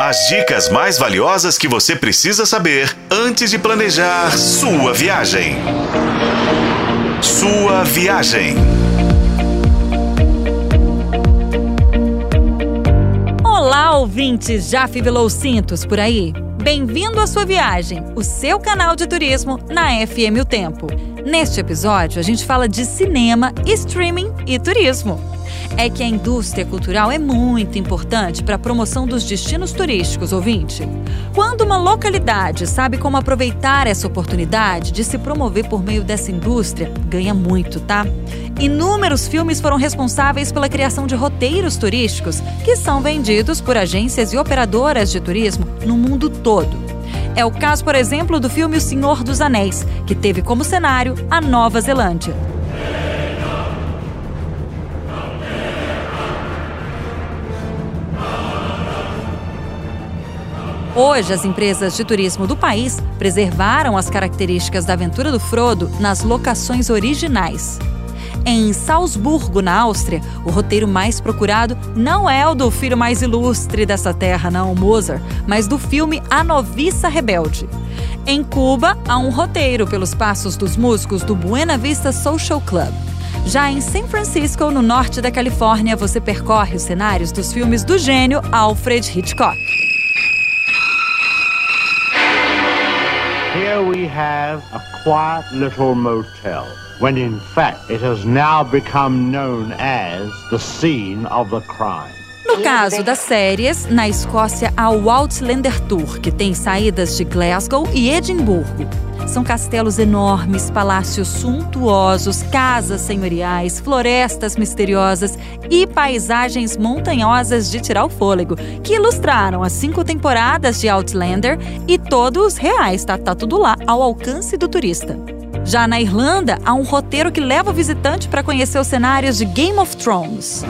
As dicas mais valiosas que você precisa saber antes de planejar sua viagem. Sua viagem. Olá, ouvintes! Já fivelou cintos por aí? Bem-vindo à sua viagem, o seu canal de turismo na FM O Tempo. Neste episódio, a gente fala de cinema, streaming e turismo é que a indústria cultural é muito importante para a promoção dos destinos turísticos, ouvinte. Quando uma localidade sabe como aproveitar essa oportunidade de se promover por meio dessa indústria, ganha muito, tá? Inúmeros filmes foram responsáveis pela criação de roteiros turísticos que são vendidos por agências e operadoras de turismo no mundo todo. É o caso, por exemplo, do filme O Senhor dos Anéis, que teve como cenário a Nova Zelândia. Hoje, as empresas de turismo do país preservaram as características da aventura do Frodo nas locações originais. Em Salzburgo, na Áustria, o roteiro mais procurado não é o do filho mais ilustre dessa terra, não, Mozart, mas do filme A Noviça Rebelde. Em Cuba, há um roteiro pelos passos dos músicos do Buena Vista Social Club. Já em San Francisco, no norte da Califórnia, você percorre os cenários dos filmes do gênio Alfred Hitchcock. Here we have a quiet little motel, when in fact it has now become known as the scene of the crime. No caso das séries, na Escócia há o Outlander Tour, que tem saídas de Glasgow e Edimburgo. São castelos enormes, palácios suntuosos, casas senhoriais, florestas misteriosas e paisagens montanhosas de tirar o fôlego, que ilustraram as cinco temporadas de Outlander e todos reais, tá, tá tudo lá, ao alcance do turista. Já na Irlanda, há um roteiro que leva o visitante para conhecer os cenários de Game of Thrones.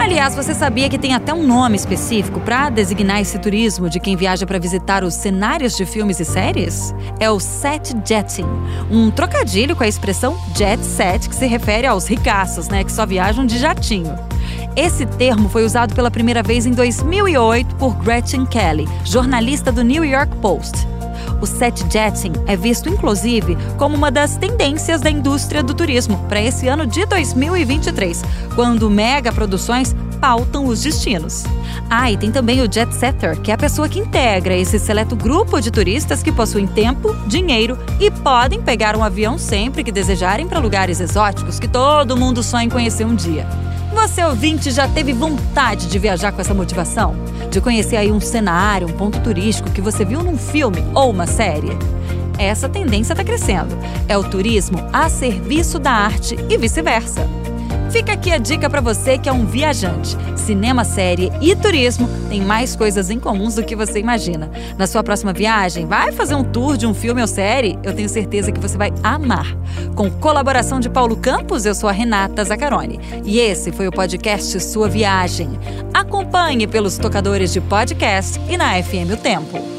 Aliás, você sabia que tem até um nome específico para designar esse turismo de quem viaja para visitar os cenários de filmes e séries? É o set jetting, um trocadilho com a expressão jet set, que se refere aos ricaços, né, que só viajam de jatinho. Esse termo foi usado pela primeira vez em 2008 por Gretchen Kelly, jornalista do New York Post. O set jetting é visto, inclusive, como uma das tendências da indústria do turismo para esse ano de 2023, quando mega produções pautam os destinos. Ah, e tem também o jet setter, que é a pessoa que integra esse seleto grupo de turistas que possuem tempo, dinheiro e podem pegar um avião sempre que desejarem para lugares exóticos que todo mundo sonha em conhecer um dia. Você ouvinte já teve vontade de viajar com essa motivação? De conhecer aí um cenário, um ponto turístico que você viu num filme ou uma série? Essa tendência está crescendo. É o turismo a serviço da arte e vice-versa. Fica aqui a dica para você que é um viajante. Cinema, série e turismo têm mais coisas em comuns do que você imagina. Na sua próxima viagem, vai fazer um tour de um filme ou série? Eu tenho certeza que você vai amar. Com colaboração de Paulo Campos, eu sou a Renata Zacaroni. E esse foi o podcast Sua Viagem. Acompanhe pelos tocadores de podcast e na FM O Tempo.